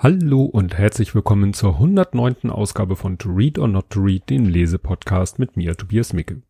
Hallo und herzlich willkommen zur 109. Ausgabe von To Read or Not to Read, den Lesepodcast mit mir, Tobias Micke.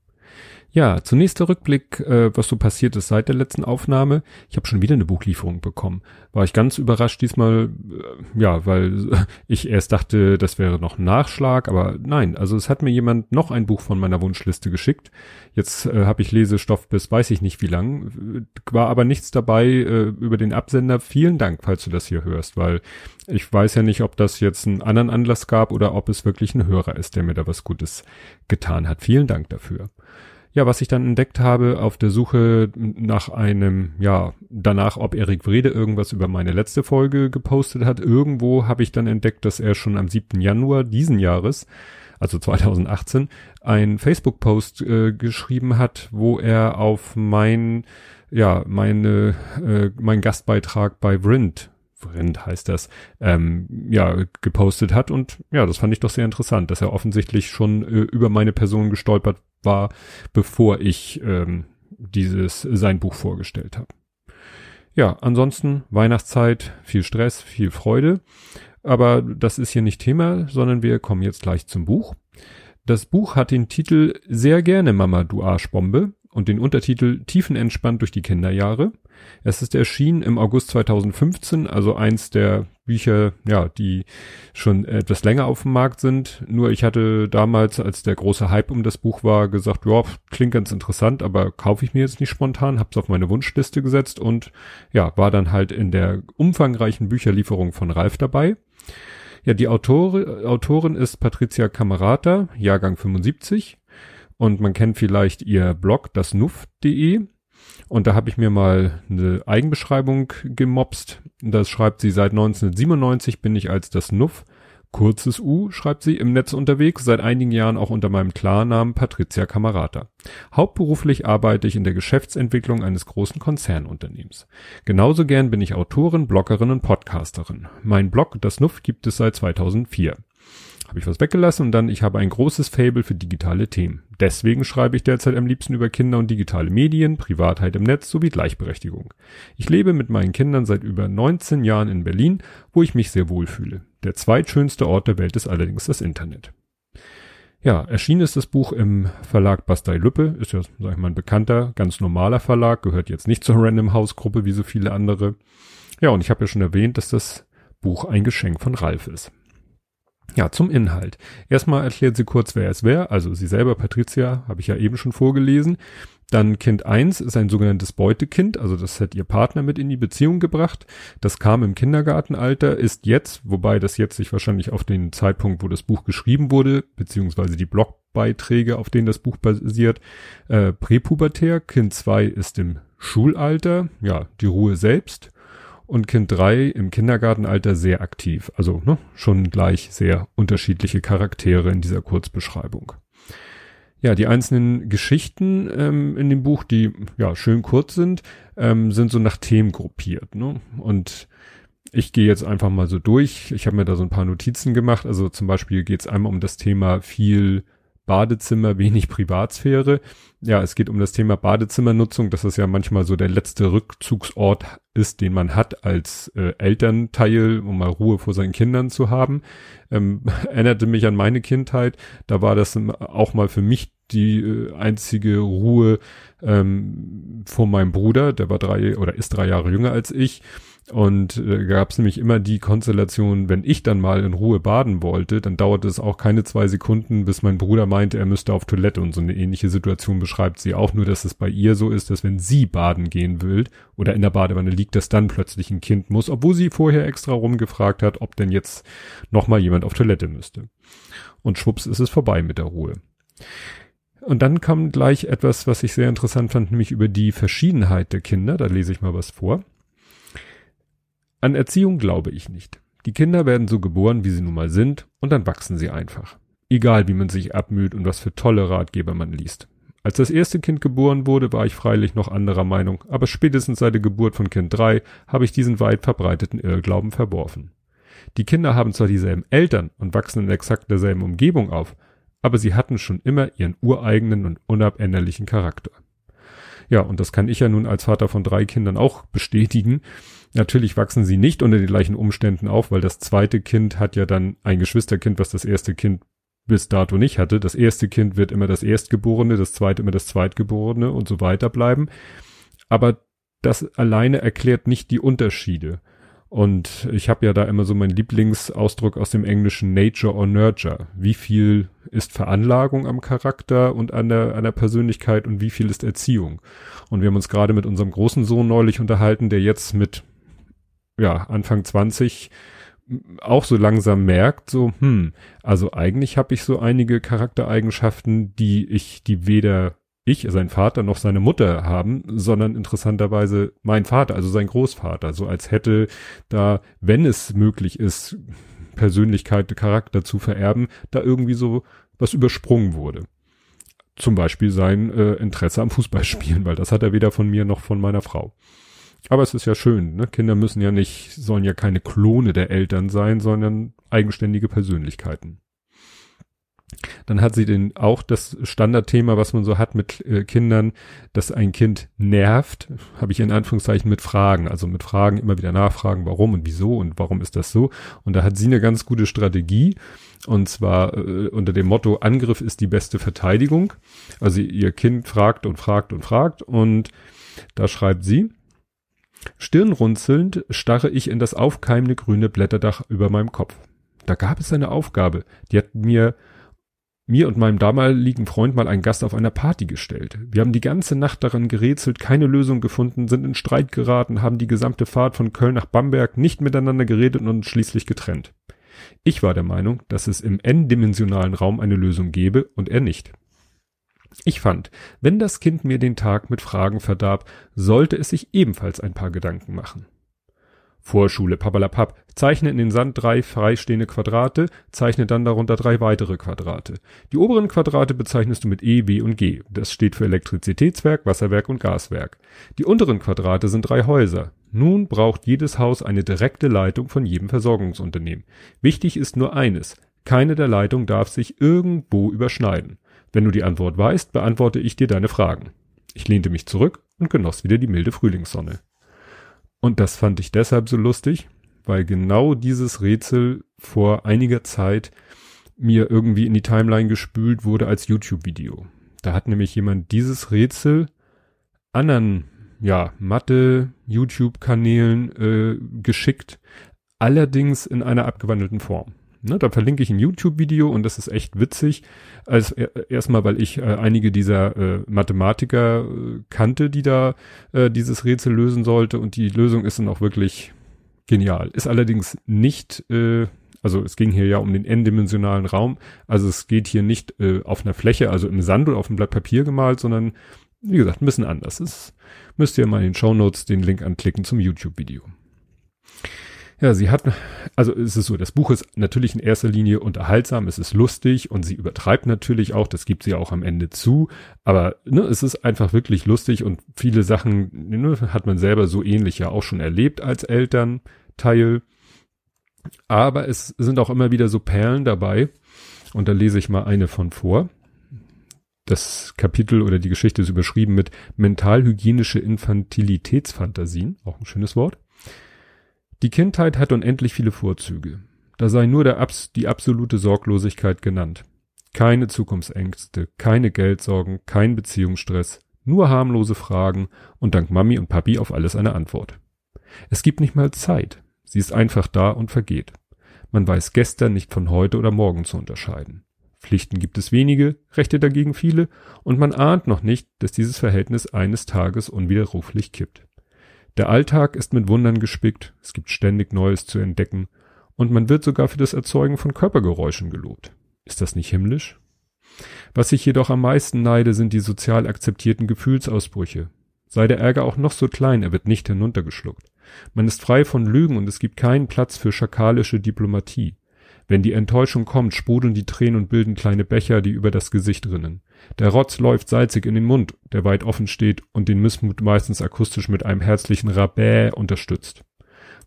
Ja, zunächst der Rückblick, äh, was so passiert ist seit der letzten Aufnahme. Ich habe schon wieder eine Buchlieferung bekommen. War ich ganz überrascht diesmal, äh, ja, weil ich erst dachte, das wäre noch ein Nachschlag, aber nein, also es hat mir jemand noch ein Buch von meiner Wunschliste geschickt. Jetzt äh, habe ich Lesestoff bis weiß ich nicht wie lang, war aber nichts dabei äh, über den Absender. Vielen Dank, falls du das hier hörst, weil ich weiß ja nicht, ob das jetzt einen anderen Anlass gab oder ob es wirklich ein Hörer ist, der mir da was Gutes getan hat. Vielen Dank dafür. Ja, was ich dann entdeckt habe auf der Suche nach einem, ja, danach, ob Erik Wrede irgendwas über meine letzte Folge gepostet hat, irgendwo habe ich dann entdeckt, dass er schon am 7. Januar diesen Jahres, also 2018, ein Facebook-Post äh, geschrieben hat, wo er auf mein, ja, meine, äh, mein Gastbeitrag bei Vrind Vrind heißt das, ähm, ja, gepostet hat. Und ja, das fand ich doch sehr interessant, dass er offensichtlich schon äh, über meine Person gestolpert war, bevor ich ähm, dieses sein Buch vorgestellt habe. Ja, ansonsten Weihnachtszeit, viel Stress, viel Freude. Aber das ist hier nicht Thema, sondern wir kommen jetzt gleich zum Buch. Das Buch hat den Titel Sehr gerne Mama, du Arschbombe und den Untertitel Tiefenentspannt durch die Kinderjahre. Es ist erschienen im August 2015, also eins der Bücher, ja, die schon etwas länger auf dem Markt sind. Nur ich hatte damals, als der große Hype um das Buch war, gesagt, ja, klingt ganz interessant, aber kaufe ich mir jetzt nicht spontan, hab's auf meine Wunschliste gesetzt und ja, war dann halt in der umfangreichen Bücherlieferung von Ralf dabei. Ja, die Autorin, Autorin ist Patricia Camerata, Jahrgang 75 und man kennt vielleicht ihr Blog, das nuff.de. Und da habe ich mir mal eine Eigenbeschreibung gemobst. Das schreibt sie, seit 1997 bin ich als das Nuff, kurzes U, schreibt sie, im Netz unterwegs, seit einigen Jahren auch unter meinem Klarnamen Patricia Camerata. Hauptberuflich arbeite ich in der Geschäftsentwicklung eines großen Konzernunternehmens. Genauso gern bin ich Autorin, Bloggerin und Podcasterin. Mein Blog, das Nuff, gibt es seit 2004 habe ich was weggelassen und dann, ich habe ein großes Fable für digitale Themen. Deswegen schreibe ich derzeit am liebsten über Kinder und digitale Medien, Privatheit im Netz sowie Gleichberechtigung. Ich lebe mit meinen Kindern seit über 19 Jahren in Berlin, wo ich mich sehr wohl fühle. Der zweitschönste Ort der Welt ist allerdings das Internet. Ja, erschienen ist das Buch im Verlag Bastei Lüppe, ist ja, sag ich mal, ein bekannter, ganz normaler Verlag, gehört jetzt nicht zur Random House Gruppe wie so viele andere. Ja, und ich habe ja schon erwähnt, dass das Buch ein Geschenk von Ralf ist. Ja, zum Inhalt. Erstmal erklärt sie kurz, wer es wäre. Also sie selber, Patricia, habe ich ja eben schon vorgelesen. Dann Kind 1 ist ein sogenanntes Beutekind, also das hat ihr Partner mit in die Beziehung gebracht. Das kam im Kindergartenalter, ist jetzt, wobei das jetzt sich wahrscheinlich auf den Zeitpunkt, wo das Buch geschrieben wurde, beziehungsweise die Blogbeiträge, auf denen das Buch basiert, äh, präpubertär. Kind 2 ist im Schulalter, ja, die Ruhe selbst und Kind 3 im Kindergartenalter sehr aktiv. Also ne, schon gleich sehr unterschiedliche Charaktere in dieser Kurzbeschreibung. Ja, die einzelnen Geschichten ähm, in dem Buch, die ja schön kurz sind, ähm, sind so nach Themen gruppiert. Ne? Und ich gehe jetzt einfach mal so durch. Ich habe mir da so ein paar Notizen gemacht. Also zum Beispiel geht es einmal um das Thema viel Badezimmer, wenig Privatsphäre. Ja, es geht um das Thema Badezimmernutzung, dass das ja manchmal so der letzte Rückzugsort ist, den man hat als äh, Elternteil, um mal Ruhe vor seinen Kindern zu haben. Ähm, erinnerte mich an meine Kindheit. Da war das auch mal für mich die äh, einzige Ruhe ähm, vor meinem Bruder. Der war drei oder ist drei Jahre jünger als ich. Und äh, gab es nämlich immer die Konstellation, wenn ich dann mal in Ruhe baden wollte, dann dauerte es auch keine zwei Sekunden, bis mein Bruder meinte, er müsste auf Toilette. Und so eine ähnliche Situation beschreibt sie auch, nur dass es bei ihr so ist, dass wenn sie baden gehen will oder in der Badewanne liegt, dass dann plötzlich ein Kind muss, obwohl sie vorher extra rumgefragt hat, ob denn jetzt nochmal jemand auf Toilette müsste. Und schwupps ist es vorbei mit der Ruhe. Und dann kam gleich etwas, was ich sehr interessant fand, nämlich über die Verschiedenheit der Kinder. Da lese ich mal was vor. An Erziehung glaube ich nicht. Die Kinder werden so geboren, wie sie nun mal sind, und dann wachsen sie einfach. Egal, wie man sich abmüht und was für tolle Ratgeber man liest. Als das erste Kind geboren wurde, war ich freilich noch anderer Meinung, aber spätestens seit der Geburt von Kind 3 habe ich diesen weit verbreiteten Irrglauben verworfen. Die Kinder haben zwar dieselben Eltern und wachsen in exakt derselben Umgebung auf, aber sie hatten schon immer ihren ureigenen und unabänderlichen Charakter. Ja, und das kann ich ja nun als Vater von drei Kindern auch bestätigen. Natürlich wachsen sie nicht unter den gleichen Umständen auf, weil das zweite Kind hat ja dann ein Geschwisterkind, was das erste Kind bis dato nicht hatte. Das erste Kind wird immer das Erstgeborene, das zweite immer das Zweitgeborene und so weiter bleiben. Aber das alleine erklärt nicht die Unterschiede. Und ich habe ja da immer so meinen Lieblingsausdruck aus dem Englischen Nature or Nurture. Wie viel ist Veranlagung am Charakter und an der, an der Persönlichkeit und wie viel ist Erziehung? Und wir haben uns gerade mit unserem großen Sohn neulich unterhalten, der jetzt mit ja, Anfang 20 auch so langsam merkt, so, hm, also eigentlich habe ich so einige Charaktereigenschaften, die ich, die weder ich, sein Vater, noch seine Mutter haben, sondern interessanterweise mein Vater, also sein Großvater, so als hätte da, wenn es möglich ist, Persönlichkeit, Charakter zu vererben, da irgendwie so was übersprungen wurde. Zum Beispiel sein äh, Interesse am Fußballspielen, weil das hat er weder von mir noch von meiner Frau. Aber es ist ja schön, ne? Kinder müssen ja nicht, sollen ja keine Klone der Eltern sein, sondern eigenständige Persönlichkeiten. Dann hat sie den auch das Standardthema, was man so hat mit äh, Kindern, dass ein Kind nervt, habe ich in Anführungszeichen mit Fragen, also mit Fragen immer wieder nachfragen, warum und wieso und warum ist das so. Und da hat sie eine ganz gute Strategie und zwar äh, unter dem Motto Angriff ist die beste Verteidigung. Also ihr Kind fragt und fragt und fragt und da schreibt sie, Stirnrunzelnd starre ich in das aufkeimende grüne Blätterdach über meinem Kopf. Da gab es eine Aufgabe, die hat mir mir und meinem damaligen Freund mal einen Gast auf einer Party gestellt. Wir haben die ganze Nacht daran gerätselt, keine Lösung gefunden, sind in Streit geraten, haben die gesamte Fahrt von Köln nach Bamberg nicht miteinander geredet und schließlich getrennt. Ich war der Meinung, dass es im n-dimensionalen Raum eine Lösung gäbe und er nicht. Ich fand, wenn das Kind mir den Tag mit Fragen verdarb, sollte es sich ebenfalls ein paar Gedanken machen. Vorschule, papalapap, zeichne in den Sand drei freistehende Quadrate, zeichne dann darunter drei weitere Quadrate. Die oberen Quadrate bezeichnest du mit E, B und G. Das steht für Elektrizitätswerk, Wasserwerk und Gaswerk. Die unteren Quadrate sind drei Häuser. Nun braucht jedes Haus eine direkte Leitung von jedem Versorgungsunternehmen. Wichtig ist nur eines. Keine der Leitungen darf sich irgendwo überschneiden. Wenn du die Antwort weißt, beantworte ich dir deine Fragen. Ich lehnte mich zurück und genoss wieder die milde Frühlingssonne. Und das fand ich deshalb so lustig, weil genau dieses Rätsel vor einiger Zeit mir irgendwie in die Timeline gespült wurde als YouTube-Video. Da hat nämlich jemand dieses Rätsel anderen, ja, Mathe, YouTube-Kanälen äh, geschickt, allerdings in einer abgewandelten Form. Ne, da verlinke ich ein YouTube-Video und das ist echt witzig. Also erstmal, weil ich äh, einige dieser äh, Mathematiker äh, kannte, die da äh, dieses Rätsel lösen sollte und die Lösung ist dann auch wirklich genial. Ist allerdings nicht, äh, also es ging hier ja um den n-dimensionalen Raum, also es geht hier nicht äh, auf einer Fläche, also im Sand oder auf einem Blatt Papier gemalt, sondern wie gesagt, ein bisschen anders. Das müsst ihr mal in den Show Notes den Link anklicken zum YouTube-Video. Ja, sie hat, also es ist so, das Buch ist natürlich in erster Linie unterhaltsam, es ist lustig und sie übertreibt natürlich auch, das gibt sie auch am Ende zu, aber ne, es ist einfach wirklich lustig und viele Sachen ne, hat man selber so ähnlich ja auch schon erlebt als Elternteil. Aber es sind auch immer wieder so Perlen dabei und da lese ich mal eine von vor. Das Kapitel oder die Geschichte ist überschrieben mit mentalhygienische Infantilitätsfantasien, auch ein schönes Wort. Die Kindheit hat unendlich viele Vorzüge. Da sei nur der Abs die absolute Sorglosigkeit genannt. Keine Zukunftsängste, keine Geldsorgen, kein Beziehungsstress, nur harmlose Fragen und dank Mami und Papi auf alles eine Antwort. Es gibt nicht mal Zeit. Sie ist einfach da und vergeht. Man weiß gestern nicht von heute oder morgen zu unterscheiden. Pflichten gibt es wenige, Rechte dagegen viele, und man ahnt noch nicht, dass dieses Verhältnis eines Tages unwiderruflich kippt. Der Alltag ist mit Wundern gespickt, es gibt ständig Neues zu entdecken und man wird sogar für das Erzeugen von Körpergeräuschen gelobt. Ist das nicht himmlisch? Was ich jedoch am meisten neide, sind die sozial akzeptierten Gefühlsausbrüche. Sei der Ärger auch noch so klein, er wird nicht hinuntergeschluckt. Man ist frei von Lügen und es gibt keinen Platz für schakalische Diplomatie. Wenn die Enttäuschung kommt, sprudeln die Tränen und bilden kleine Becher, die über das Gesicht rinnen. Der Rotz läuft salzig in den Mund, der weit offen steht und den Missmut meistens akustisch mit einem herzlichen Rabä unterstützt.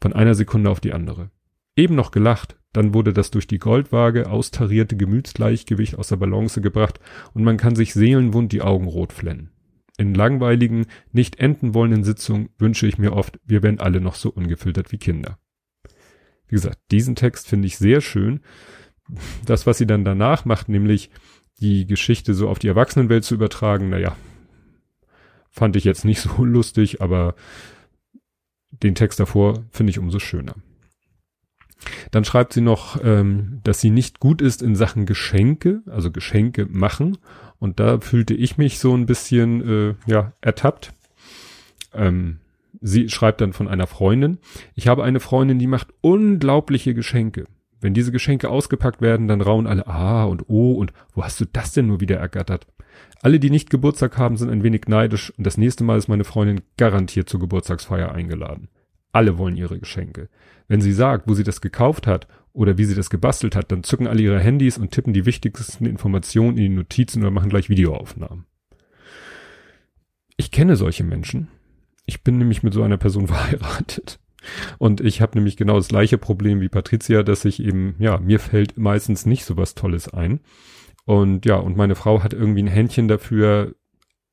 Von einer Sekunde auf die andere. Eben noch gelacht, dann wurde das durch die Goldwaage austarierte Gemütsgleichgewicht aus der Balance gebracht und man kann sich seelenwund die Augen rot flennen. In langweiligen, nicht enden wollenden Sitzungen wünsche ich mir oft, wir wären alle noch so ungefiltert wie Kinder. Wie gesagt, diesen Text finde ich sehr schön. Das, was sie dann danach macht, nämlich die Geschichte so auf die Erwachsenenwelt zu übertragen, naja, fand ich jetzt nicht so lustig, aber den Text davor finde ich umso schöner. Dann schreibt sie noch, ähm, dass sie nicht gut ist in Sachen Geschenke, also Geschenke machen. Und da fühlte ich mich so ein bisschen, äh, ja, ertappt. Ähm, sie schreibt dann von einer Freundin. Ich habe eine Freundin, die macht unglaubliche Geschenke. Wenn diese Geschenke ausgepackt werden, dann rauen alle Ah und Oh und wo hast du das denn nur wieder ergattert? Alle, die nicht Geburtstag haben, sind ein wenig neidisch und das nächste Mal ist meine Freundin garantiert zur Geburtstagsfeier eingeladen. Alle wollen ihre Geschenke. Wenn sie sagt, wo sie das gekauft hat oder wie sie das gebastelt hat, dann zücken alle ihre Handys und tippen die wichtigsten Informationen in die Notizen oder machen gleich Videoaufnahmen. Ich kenne solche Menschen. Ich bin nämlich mit so einer Person verheiratet. Und ich habe nämlich genau das gleiche Problem wie Patricia, dass ich eben, ja, mir fällt meistens nicht so was Tolles ein. Und ja, und meine Frau hat irgendwie ein Händchen dafür,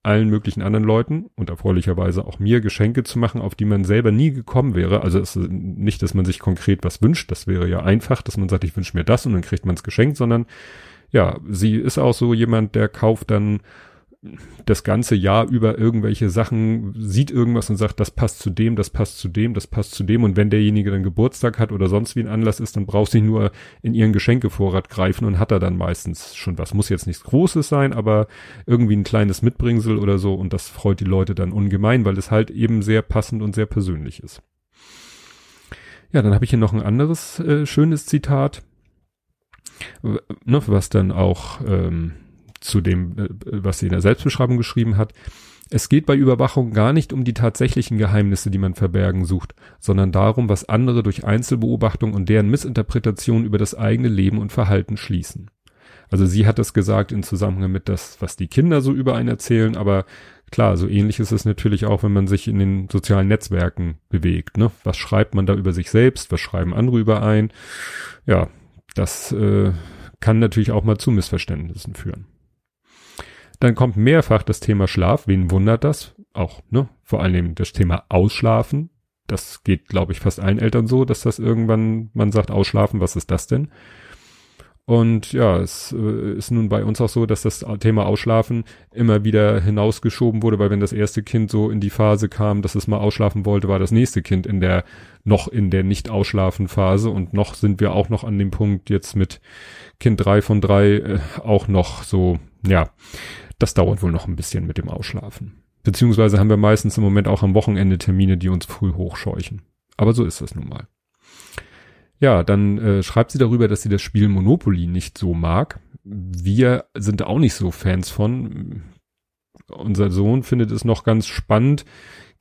allen möglichen anderen Leuten und erfreulicherweise auch mir Geschenke zu machen, auf die man selber nie gekommen wäre. Also es ist nicht, dass man sich konkret was wünscht, das wäre ja einfach, dass man sagt, ich wünsche mir das und dann kriegt man es geschenkt, sondern ja, sie ist auch so jemand, der kauft dann das ganze Jahr über irgendwelche Sachen, sieht irgendwas und sagt, das passt zu dem, das passt zu dem, das passt zu dem. Und wenn derjenige dann Geburtstag hat oder sonst wie ein Anlass ist, dann braucht sie nur in ihren Geschenkevorrat greifen und hat er dann meistens schon was. Muss jetzt nichts Großes sein, aber irgendwie ein kleines Mitbringsel oder so. Und das freut die Leute dann ungemein, weil es halt eben sehr passend und sehr persönlich ist. Ja, dann habe ich hier noch ein anderes äh, schönes Zitat, ne, was dann auch ähm, zu dem, äh, was sie in der Selbstbeschreibung geschrieben hat. Es geht bei Überwachung gar nicht um die tatsächlichen Geheimnisse, die man verbergen sucht, sondern darum, was andere durch Einzelbeobachtung und deren Missinterpretation über das eigene Leben und Verhalten schließen. Also sie hat das gesagt in Zusammenhang mit das, was die Kinder so über einen erzählen, aber klar, so ähnlich ist es natürlich auch, wenn man sich in den sozialen Netzwerken bewegt. Ne? Was schreibt man da über sich selbst? Was schreiben andere über ein? Ja, das äh, kann natürlich auch mal zu Missverständnissen führen. Dann kommt mehrfach das Thema Schlaf. Wen wundert das? Auch, ne? Vor allem das Thema Ausschlafen. Das geht, glaube ich, fast allen Eltern so, dass das irgendwann, man sagt, Ausschlafen, was ist das denn? Und ja, es äh, ist nun bei uns auch so, dass das Thema Ausschlafen immer wieder hinausgeschoben wurde, weil wenn das erste Kind so in die Phase kam, dass es mal ausschlafen wollte, war das nächste Kind in der, noch in der Nicht-Ausschlafen-Phase und noch sind wir auch noch an dem Punkt jetzt mit Kind drei von drei äh, auch noch so, ja, das dauert wohl noch ein bisschen mit dem Ausschlafen. Beziehungsweise haben wir meistens im Moment auch am Wochenende Termine, die uns früh hochscheuchen. Aber so ist das nun mal. Ja, dann äh, schreibt sie darüber, dass sie das Spiel Monopoly nicht so mag. Wir sind auch nicht so Fans von. Unser Sohn findet es noch ganz spannend.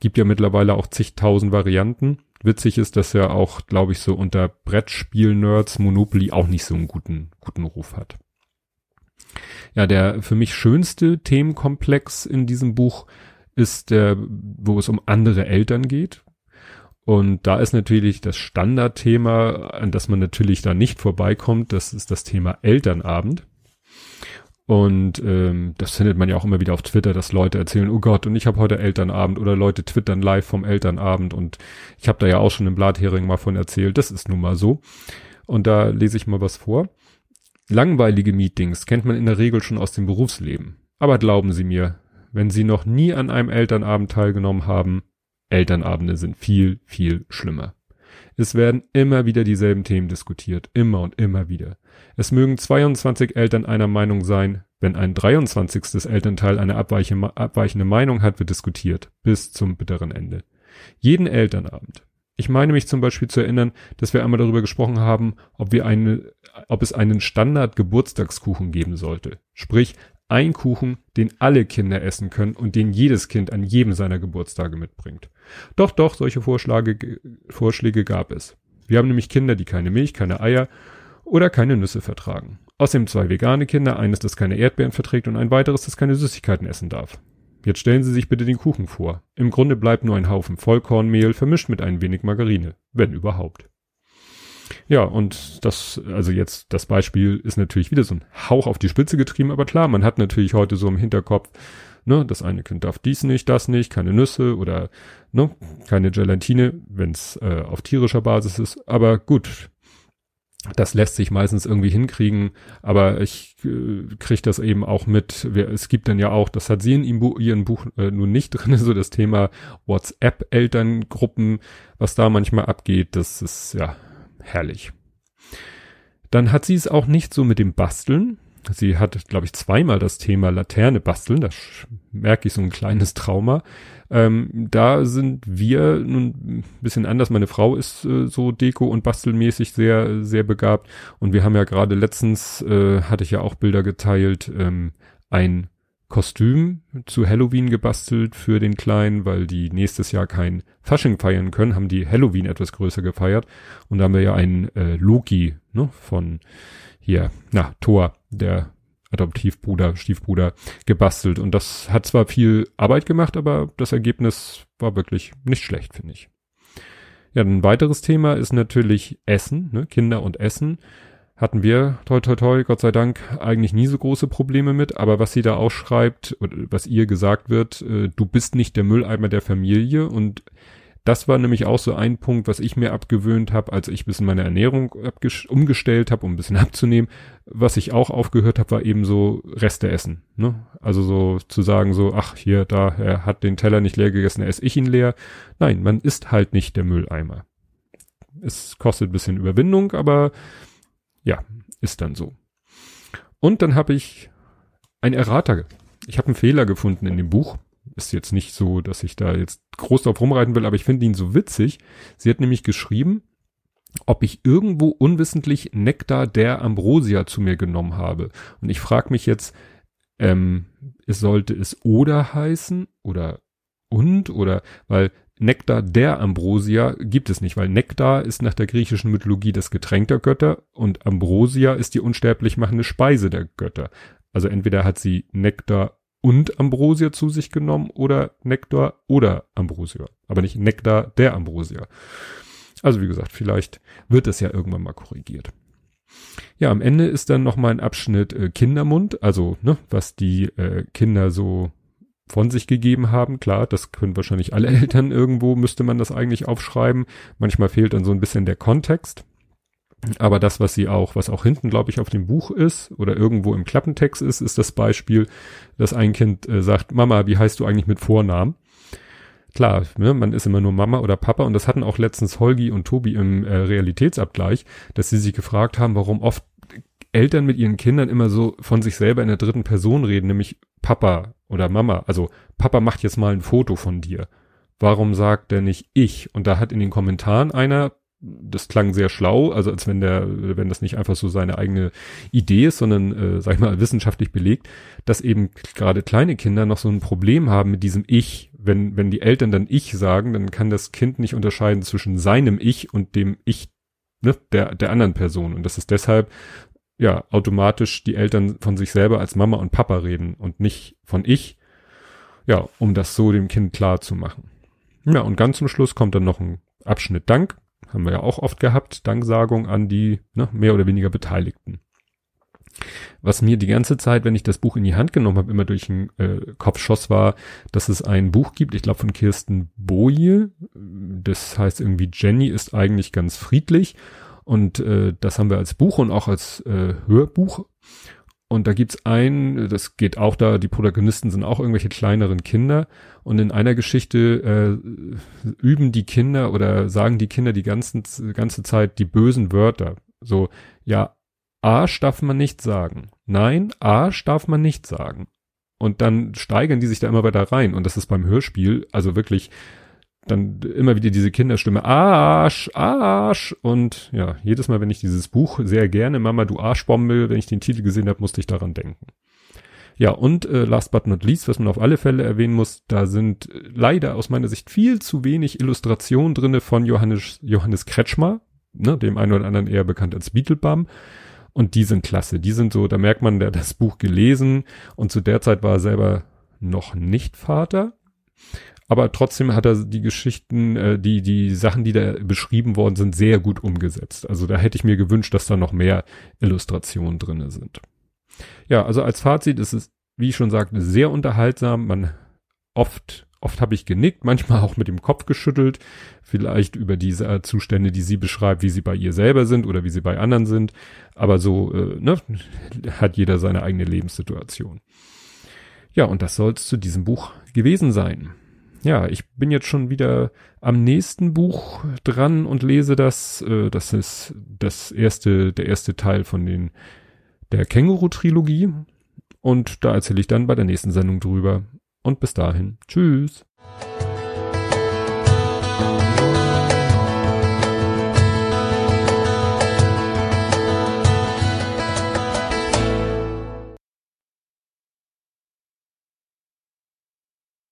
Gibt ja mittlerweile auch zigtausend Varianten. Witzig ist, dass er auch, glaube ich, so unter Brettspiel-Nerds Monopoly auch nicht so einen guten, guten Ruf hat. Ja, der für mich schönste Themenkomplex in diesem Buch ist der, wo es um andere Eltern geht. Und da ist natürlich das Standardthema, an das man natürlich da nicht vorbeikommt, das ist das Thema Elternabend. Und ähm, das findet man ja auch immer wieder auf Twitter, dass Leute erzählen, oh Gott, und ich habe heute Elternabend oder Leute twittern live vom Elternabend und ich habe da ja auch schon im Blathering mal von erzählt, das ist nun mal so. Und da lese ich mal was vor. Langweilige Meetings kennt man in der Regel schon aus dem Berufsleben. Aber glauben Sie mir, wenn Sie noch nie an einem Elternabend teilgenommen haben, Elternabende sind viel, viel schlimmer. Es werden immer wieder dieselben Themen diskutiert, immer und immer wieder. Es mögen 22 Eltern einer Meinung sein, wenn ein 23. Elternteil eine abweichende Meinung hat, wird diskutiert, bis zum bitteren Ende. Jeden Elternabend. Ich meine mich zum Beispiel zu erinnern, dass wir einmal darüber gesprochen haben, ob wir eine ob es einen Standard-Geburtstagskuchen geben sollte. Sprich, ein Kuchen, den alle Kinder essen können und den jedes Kind an jedem seiner Geburtstage mitbringt. Doch, doch, solche Vorschläge, Vorschläge gab es. Wir haben nämlich Kinder, die keine Milch, keine Eier oder keine Nüsse vertragen. Außerdem zwei vegane Kinder, eines, das keine Erdbeeren verträgt und ein weiteres, das keine Süßigkeiten essen darf. Jetzt stellen Sie sich bitte den Kuchen vor. Im Grunde bleibt nur ein Haufen Vollkornmehl vermischt mit ein wenig Margarine, wenn überhaupt. Ja, und das, also jetzt, das Beispiel ist natürlich wieder so ein Hauch auf die Spitze getrieben, aber klar, man hat natürlich heute so im Hinterkopf, Ne, das eine Kind darf dies nicht, das nicht, keine Nüsse oder ne, keine Gelatine, wenn es äh, auf tierischer Basis ist. Aber gut, das lässt sich meistens irgendwie hinkriegen, aber ich äh, kriege das eben auch mit. Es gibt dann ja auch, das hat sie in ihrem, Buch, ihrem Buch äh, nun nicht drin, so das Thema WhatsApp-Elterngruppen, was da manchmal abgeht, das ist ja herrlich. Dann hat sie es auch nicht so mit dem Basteln. Sie hat, glaube ich, zweimal das Thema Laterne basteln. Da merke ich so ein kleines Trauma. Ähm, da sind wir nun ein bisschen anders. Meine Frau ist äh, so Deko- und Bastelmäßig sehr, sehr begabt. Und wir haben ja gerade letztens, äh, hatte ich ja auch Bilder geteilt, ähm, ein Kostüm zu Halloween gebastelt für den Kleinen, weil die nächstes Jahr kein Fasching feiern können, haben die Halloween etwas größer gefeiert. Und da haben wir ja einen äh, Loki ne, von hier, na, Thor, der Adoptivbruder, Stiefbruder gebastelt. Und das hat zwar viel Arbeit gemacht, aber das Ergebnis war wirklich nicht schlecht, finde ich. Ja, ein weiteres Thema ist natürlich Essen, ne? Kinder und Essen. Hatten wir, toi toi toi, Gott sei Dank, eigentlich nie so große Probleme mit. Aber was sie da auch schreibt, was ihr gesagt wird, äh, du bist nicht der Mülleimer der Familie und das war nämlich auch so ein Punkt, was ich mir abgewöhnt habe, als ich bisschen meine Ernährung umgestellt habe, um ein bisschen abzunehmen. Was ich auch aufgehört habe, war eben so Reste essen. Ne? Also so zu sagen, so, ach hier, da, er hat den Teller nicht leer gegessen, esse ich ihn leer. Nein, man ist halt nicht der Mülleimer. Es kostet ein bisschen Überwindung, aber ja, ist dann so. Und dann habe ich ein Errater. Ich habe einen Fehler gefunden in dem Buch ist jetzt nicht so, dass ich da jetzt groß drauf rumreiten will, aber ich finde ihn so witzig. Sie hat nämlich geschrieben, ob ich irgendwo unwissentlich Nektar der Ambrosia zu mir genommen habe. Und ich frage mich jetzt, ähm, es sollte es oder heißen oder und oder weil Nektar der Ambrosia gibt es nicht, weil Nektar ist nach der griechischen Mythologie das Getränk der Götter und Ambrosia ist die unsterblich machende Speise der Götter. Also entweder hat sie Nektar und Ambrosia zu sich genommen oder Nektar oder Ambrosia. Aber nicht Nektar der Ambrosia. Also wie gesagt, vielleicht wird es ja irgendwann mal korrigiert. Ja, am Ende ist dann noch mal ein Abschnitt äh, Kindermund, also ne, was die äh, Kinder so von sich gegeben haben. Klar, das können wahrscheinlich alle Eltern irgendwo, müsste man das eigentlich aufschreiben. Manchmal fehlt dann so ein bisschen der Kontext. Aber das, was sie auch, was auch hinten, glaube ich, auf dem Buch ist oder irgendwo im Klappentext ist, ist das Beispiel, dass ein Kind äh, sagt, Mama, wie heißt du eigentlich mit Vornamen? Klar, ne, man ist immer nur Mama oder Papa und das hatten auch letztens Holgi und Tobi im äh, Realitätsabgleich, dass sie sich gefragt haben, warum oft Eltern mit ihren Kindern immer so von sich selber in der dritten Person reden, nämlich Papa oder Mama. Also Papa macht jetzt mal ein Foto von dir. Warum sagt der nicht ich? Und da hat in den Kommentaren einer das klang sehr schlau, also als wenn der, wenn das nicht einfach so seine eigene Idee ist, sondern, äh, sag ich mal, wissenschaftlich belegt, dass eben gerade kleine Kinder noch so ein Problem haben mit diesem Ich. Wenn, wenn die Eltern dann Ich sagen, dann kann das Kind nicht unterscheiden zwischen seinem Ich und dem Ich ne, der, der anderen Person. Und das ist deshalb, ja, automatisch die Eltern von sich selber als Mama und Papa reden und nicht von Ich. Ja, um das so dem Kind klar zu machen. Ja, und ganz zum Schluss kommt dann noch ein Abschnitt Dank haben wir ja auch oft gehabt, Danksagung an die ne, mehr oder weniger Beteiligten. Was mir die ganze Zeit, wenn ich das Buch in die Hand genommen habe, immer durch den äh, Kopf schoss, war, dass es ein Buch gibt, ich glaube von Kirsten Boje, das heißt irgendwie Jenny ist eigentlich ganz friedlich. Und äh, das haben wir als Buch und auch als äh, Hörbuch und da gibt's ein, das geht auch da, die Protagonisten sind auch irgendwelche kleineren Kinder. Und in einer Geschichte äh, üben die Kinder oder sagen die Kinder die ganzen, ganze Zeit die bösen Wörter. So, ja, Arsch darf man nicht sagen. Nein, Arsch darf man nicht sagen. Und dann steigern die sich da immer weiter rein. Und das ist beim Hörspiel, also wirklich dann immer wieder diese Kinderstimme, Arsch, Arsch. Und ja, jedes Mal, wenn ich dieses Buch sehr gerne, Mama, du Arschbombe, wenn ich den Titel gesehen habe, musste ich daran denken. Ja, und äh, last but not least, was man auf alle Fälle erwähnen muss, da sind äh, leider aus meiner Sicht viel zu wenig Illustrationen drinne von Johannes, Johannes Kretschmer, ne, dem einen oder anderen eher bekannt als Beetlebum. Und die sind klasse. Die sind so, da merkt man, der hat das Buch gelesen und zu der Zeit war er selber noch nicht Vater. Aber trotzdem hat er die Geschichten, äh, die, die Sachen, die da beschrieben worden sind, sehr gut umgesetzt. Also da hätte ich mir gewünscht, dass da noch mehr Illustrationen drinne sind. Ja, also als Fazit ist es wie ich schon sagte, sehr unterhaltsam. Man oft, oft habe ich genickt, manchmal auch mit dem Kopf geschüttelt, vielleicht über diese Zustände, die sie beschreibt, wie sie bei ihr selber sind oder wie sie bei anderen sind. Aber so, äh, ne, hat jeder seine eigene Lebenssituation. Ja, und das soll es zu diesem Buch gewesen sein. Ja, ich bin jetzt schon wieder am nächsten Buch dran und lese das. Äh, das ist das erste, der erste Teil von den der Känguru-Trilogie. Und da erzähle ich dann bei der nächsten Sendung drüber. Und bis dahin, tschüss.